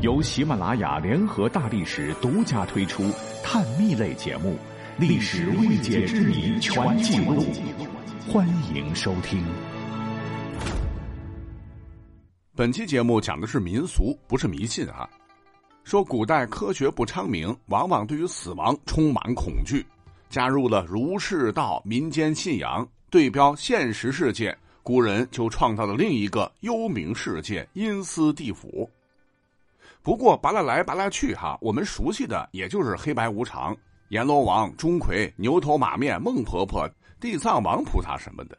由喜马拉雅联合大历史独家推出探秘类节目《历史未解之谜全记录》，欢迎收听。本期节目讲的是民俗，不是迷信啊。说古代科学不昌明，往往对于死亡充满恐惧，加入了儒释道民间信仰，对标现实世界，古人就创造了另一个幽冥世界——阴司地府。不过拔拉来拔拉去哈，我们熟悉的也就是黑白无常、阎罗王、钟馗、牛头马面、孟婆婆、地藏王菩萨什么的。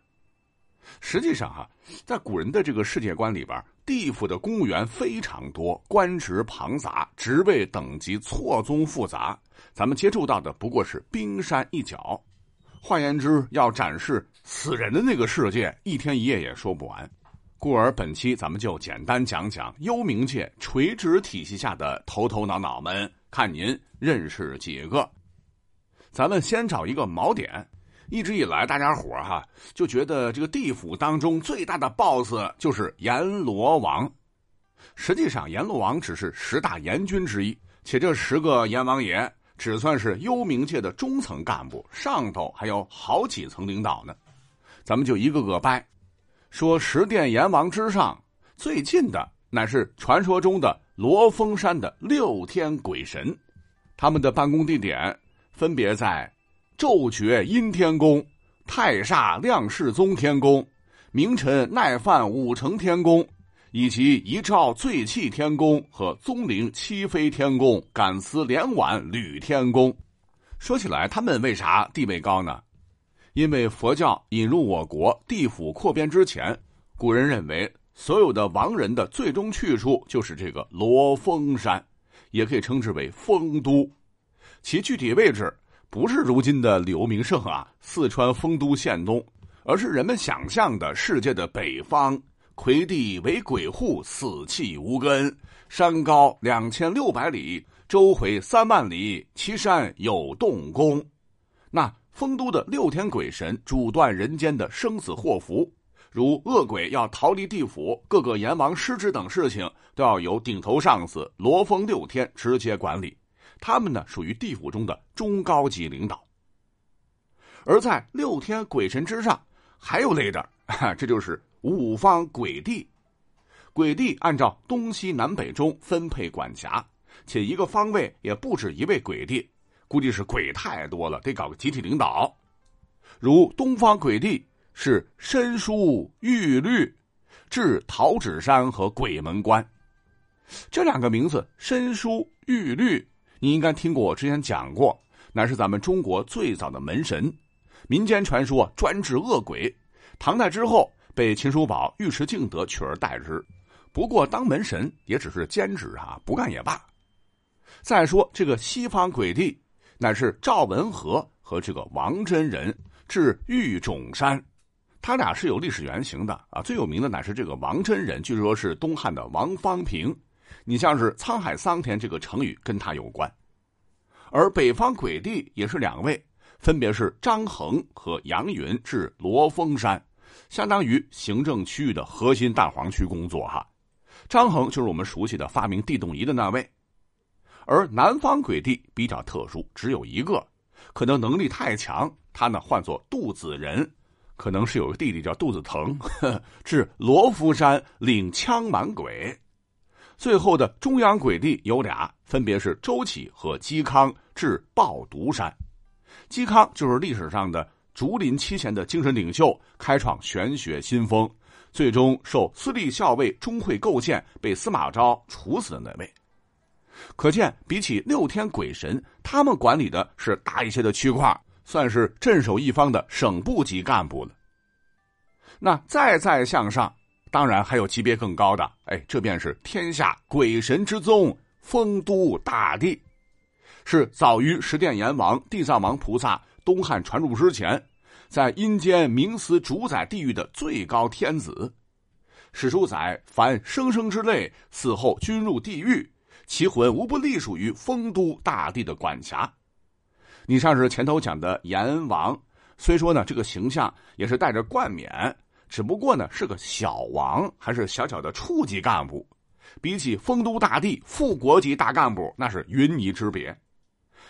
实际上哈，在古人的这个世界观里边，地府的公务员非常多，官职庞杂，职位等级错综复杂。咱们接触到的不过是冰山一角。换言之，要展示死人的那个世界，一天一夜也说不完。故而，本期咱们就简单讲讲幽冥界垂直体系下的头头脑脑们，看您认识几个。咱们先找一个锚点。一直以来，大家伙哈就觉得这个地府当中最大的 BOSS 就是阎罗王。实际上，阎罗王只是十大阎君之一，且这十个阎王爷只算是幽冥界的中层干部，上头还有好几层领导呢。咱们就一个个掰。说十殿阎王之上最近的乃是传说中的罗峰山的六天鬼神，他们的办公地点分别在昼觉阴天宫、太煞亮世宗天宫、明辰耐犯五成天宫，以及一照醉气天宫和宗陵七飞天宫、感思连晚吕天宫。说起来，他们为啥地位高呢？因为佛教引入我国，地府扩编之前，古人认为所有的亡人的最终去处就是这个罗峰山，也可以称之为丰都。其具体位置不是如今的柳名胜啊，四川丰都县东，而是人们想象的世界的北方。魁地为鬼户，死气无根，山高两千六百里，周回三万里，其山有洞宫。那。丰都的六天鬼神主断人间的生死祸福，如恶鬼要逃离地府，各个阎王失职等事情，都要由顶头上司罗峰六天直接管理。他们呢，属于地府中的中高级领导。而在六天鬼神之上，还有类的，这就是五方鬼帝。鬼帝按照东西南北中分配管辖，且一个方位也不止一位鬼帝。估计是鬼太多了，得搞个集体领导。如东方鬼帝是申叔玉律，治桃纸山和鬼门关。这两个名字，申叔玉律，你应该听过，我之前讲过，乃是咱们中国最早的门神。民间传说专治恶鬼，唐代之后被秦叔宝、尉迟敬德取而代之。不过当门神也只是兼职啊，不干也罢。再说这个西方鬼帝。乃是赵文和和这个王真人至玉冢山，他俩是有历史原型的啊。最有名的乃是这个王真人，据说是东汉的王方平。你像是沧海桑田这个成语跟他有关。而北方鬼帝也是两位，分别是张衡和杨云至罗峰山，相当于行政区域的核心大黄区工作哈。张衡就是我们熟悉的发明地动仪的那位。而南方鬼帝比较特殊，只有一个，可能能力太强，他呢唤作杜子仁，可能是有个弟弟叫杜子腾，至罗浮山领枪满鬼。最后的中央鬼帝有俩，分别是周启和嵇康，至抱犊山。嵇康就是历史上的竹林七贤的精神领袖，开创玄学新风，最终受司隶校尉钟会构陷，被司马昭处死的那位。可见，比起六天鬼神，他们管理的是大一些的区块，算是镇守一方的省部级干部了。那再再向上，当然还有级别更高的，哎，这便是天下鬼神之宗——丰都大帝，是早于十殿阎王、地藏王菩萨东汉传入之前，在阴间冥司主宰地狱的最高天子。史书载，凡生生之类，死后均入地狱。其魂无不隶属于丰都大帝的管辖。你像是前头讲的阎王，虽说呢这个形象也是带着冠冕，只不过呢是个小王，还是小小的处级干部。比起丰都大帝副国级大干部，那是云泥之别。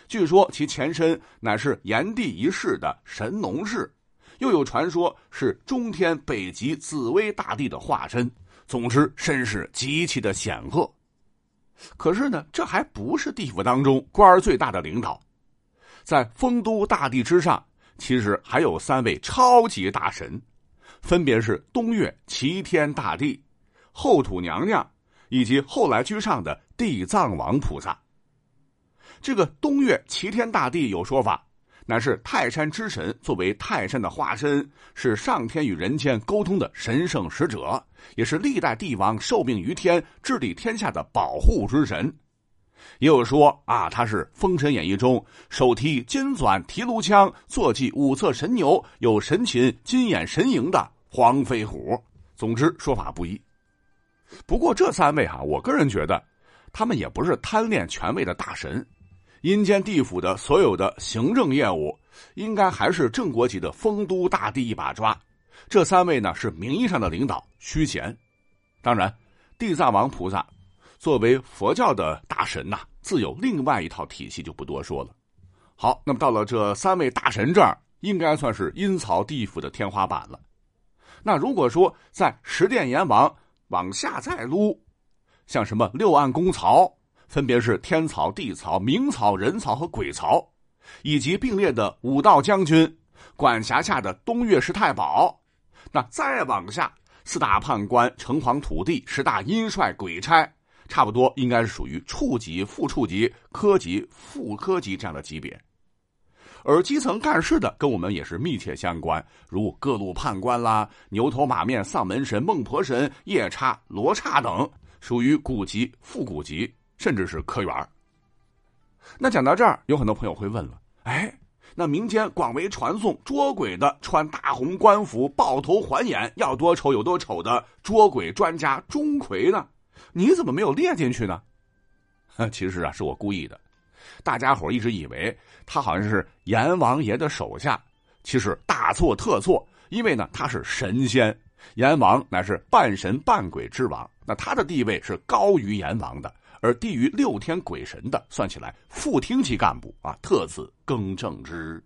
据说其前身乃是炎帝一世的神农氏，又有传说是中天北极紫薇大帝的化身。总之，身世极其的显赫。可是呢，这还不是地府当中官儿最大的领导，在丰都大帝之上，其实还有三位超级大神，分别是东岳齐天大帝、后土娘娘以及后来居上的地藏王菩萨。这个东岳齐天大帝有说法。乃是泰山之神，作为泰山的化身，是上天与人间沟通的神圣使者，也是历代帝王受命于天、治理天下的保护之神。也有说啊，他是《封神演义》中手提金钻提炉枪、坐骑五色神牛、有神禽金眼神鹰的黄飞虎。总之，说法不一。不过这三位哈，我个人觉得，他们也不是贪恋权位的大神。阴间地府的所有的行政业务，应该还是正国级的丰都大帝一把抓。这三位呢是名义上的领导，虚衔。当然，地藏王菩萨作为佛教的大神呐，自有另外一套体系，就不多说了。好，那么到了这三位大神这儿，应该算是阴曹地府的天花板了。那如果说在十殿阎王往下再撸，像什么六暗公曹。分别是天曹、地曹、冥曹、人曹和鬼曹，以及并列的五道将军，管辖下的东岳是太保。那再往下，四大判官、城隍、土地、十大阴帅、鬼差，差不多应该是属于处级、副处级、科级、副科级这样的级别。而基层干事的跟我们也是密切相关，如各路判官啦、牛头马面、丧门神、孟婆神、夜叉、罗刹等，属于古级、副古级。甚至是科员那讲到这儿，有很多朋友会问了：哎，那民间广为传颂捉鬼的穿大红官服、抱头环眼、要多丑有多丑的捉鬼专家钟馗呢？你怎么没有列进去呢？其实啊，是我故意的。大家伙一直以为他好像是阎王爷的手下，其实大错特错。因为呢，他是神仙，阎王乃是半神半鬼之王，那他的地位是高于阎王的。而低于六天鬼神的，算起来副厅级干部啊，特此更正之。